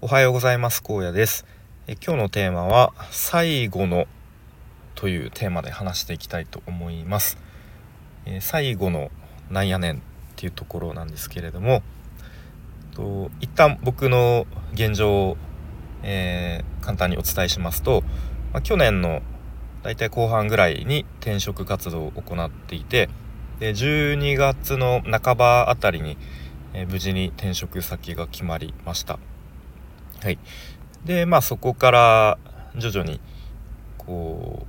おはようございます高野です。え今日のテーマは最後のというテーマで話していきたいと思います。え最後のなんやねんっていうところなんですけれどもと一旦僕の現状を、えー、簡単にお伝えしますと、まあ、去年の大体後半ぐらいに転職活動を行っていてで12月の半ばあたりに、えー、無事に転職先が決まりました。はいでまあそこから徐々にこ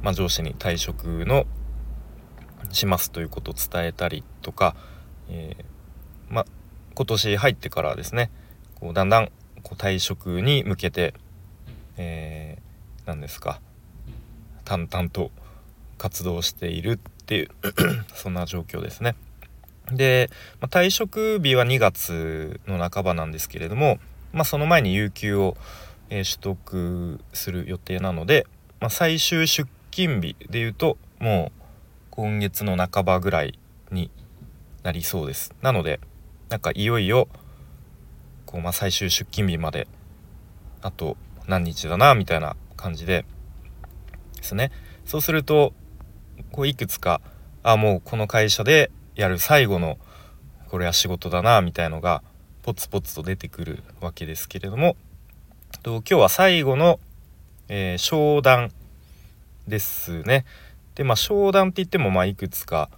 う、まあ、上司に退職のしますということを伝えたりとか、えー、まあ今年入ってからですねこうだんだんこう退職に向けて、えー、何ですか淡々と活動しているっていう そんな状況ですね。で、まあ、退職日は2月の半ばなんですけれども、まあ、その前に有給を、えー、取得する予定なので、まあ、最終出勤日でいうともう今月の半ばぐらいになりそうです。なのでなんかいよいよこう、まあ、最終出勤日まであと何日だなみたいな感じでですね。そうするとこういくつかあもうこの会社でやる最後のこれは仕事だなみたいのがポツポツと出てくるわけですけれどもと今日は最後の、えー、商談ですね。でまあ商談って言ってもまあいくつか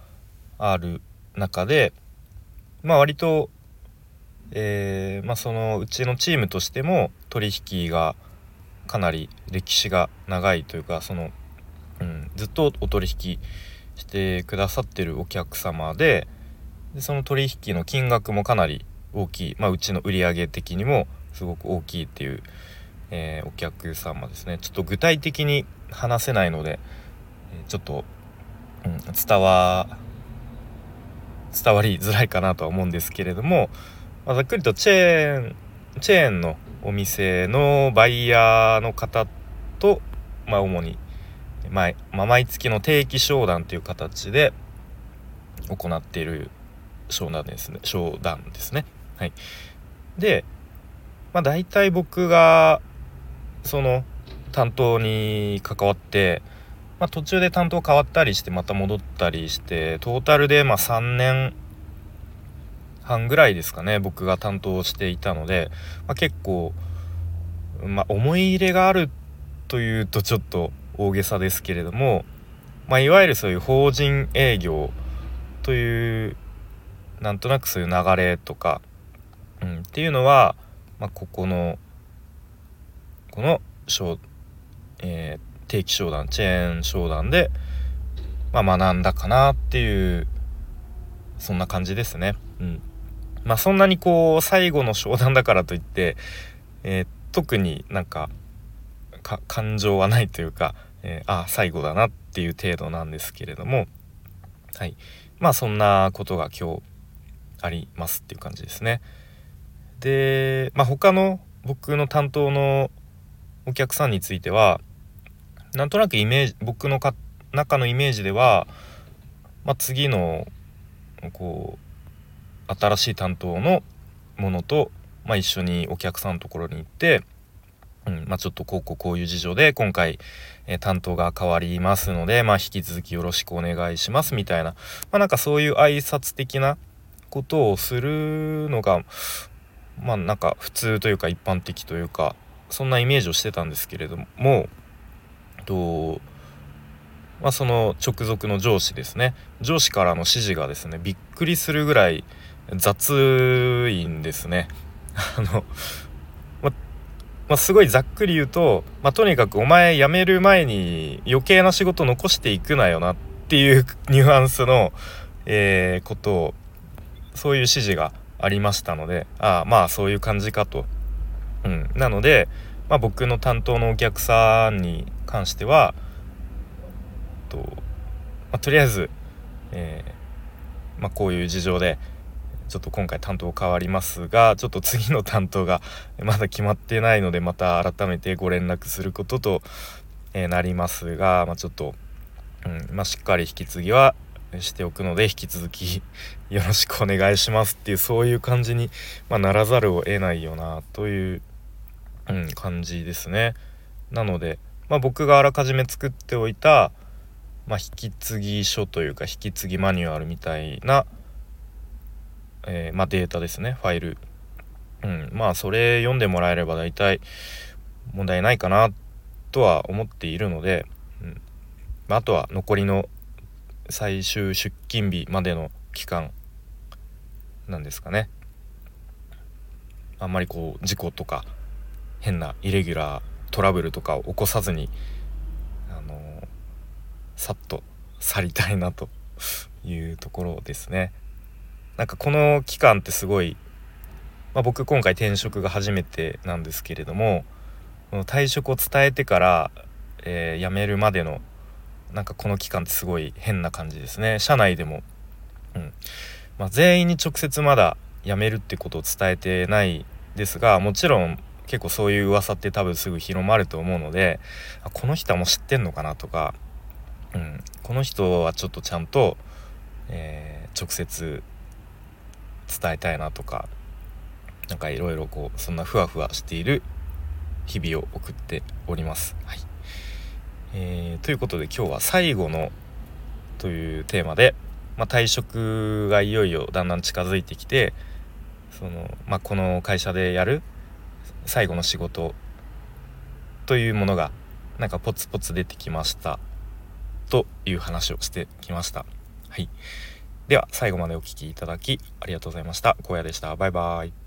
ある中でまあ割と、えー、まあ、そのうちのチームとしても取引がかなり歴史が長いというかその、うん、ずっとお取引してくださってるお客様ででその取引の金額もかなり大きい、まあ、うちの売り上げ的にもすごく大きいっていう、えー、お客様ですねちょっと具体的に話せないのでちょっと、うん、伝わ伝わりづらいかなとは思うんですけれども、まあ、ざっくりとチェーンチェーンのお店のバイヤーの方と、まあ、主に、まあ、毎月の定期商談という形で行っている商談ですね商談ですね。はい、で、まあ、大体僕がその担当に関わって、まあ、途中で担当変わったりしてまた戻ったりしてトータルでま3年半ぐらいですかね僕が担当していたので、まあ、結構、まあ、思い入れがあるというとちょっと大げさですけれども、まあ、いわゆるそういう法人営業というなんとなくそういう流れとかうん、っていうのは、まあ、ここのこの、えー、定期商談チェーン商談で、まあ、学んだかなっていうそんな感じですね。うんまあ、そんなにこう最後の商談だからといって、えー、特になんか感情はないというか、えー、あ最後だなっていう程度なんですけれどもはいまあそんなことが今日ありますっていう感じですね。で、まあ、他の僕の担当のお客さんについてはなんとなくイメージ僕のか中のイメージでは、まあ、次のこう新しい担当のものと、まあ、一緒にお客さんのところに行って、うんまあ、ちょっとこうこうこういう事情で今回、えー、担当が変わりますので、まあ、引き続きよろしくお願いしますみたいな、まあ、なんかそういう挨拶的なことをするのがまあなんか普通というか一般的というかそんなイメージをしてたんですけれどもと、まあ、その直属の上司ですね上司からの指示がですねびっくりするぐらい雑いんですね。あのまあ、すごいざっくり言うと、まあ、とにかくお前辞める前に余計な仕事残していくなよなっていうニュアンスの、えー、ことをそういう指示がありましたのでああまあそういう感じかと。うん、なので、まあ、僕の担当のお客さんに関してはと、まあ、とりあえず、えー、まあ、こういう事情でちょっと今回担当変わりますがちょっと次の担当が まだ決まってないのでまた改めてご連絡することと、えー、なりますが、まあ、ちょっと、うんまあ、しっかり引き継ぎはしておくので引き続き よろしくお願いしますっていうそういう感じに、まあ、ならざるを得ないよなといううん、感じですね。なので、まあ、僕があらかじめ作っておいた、まあ、引き継ぎ書というか引き継ぎマニュアルみたいな、えー、まあ、データですねファイル、うん、まあそれ読んでもらえれば大体問題ないかなとは思っているので、うんまあ、あとは残りの最終出勤日までの期間なんですかねあんまりこう事故とか変なイレギュラートラブルとかを起こさずにあのー、さっと去りたいなというところですね。なんかこの期間ってすごい、まあ、僕今回転職が初めてなんですけれども退職を伝えてから、えー、辞めるまでのなんかこの期間ってすごい変な感じですね。社内でも、うん。まあ、全員に直接まだ辞めるってことを伝えてないですがもちろん結構そういう噂って多分すぐ広まると思うのでこの人はもう知ってんのかなとか、うん、この人はちょっとちゃんと、えー、直接伝えたいなとか何かいろいろこうそんなふわふわしている日々を送っております。はい、ということで今日は「最後の」というテーマで、まあ、退職がいよいよだんだん近づいてきてその、まあ、この会社でやる最後の仕事というものがなんかポツポツ出てきましたという話をしてきました。はい、では最後までお聴きいただきありがとうございました。荒野でした。バイバーイ。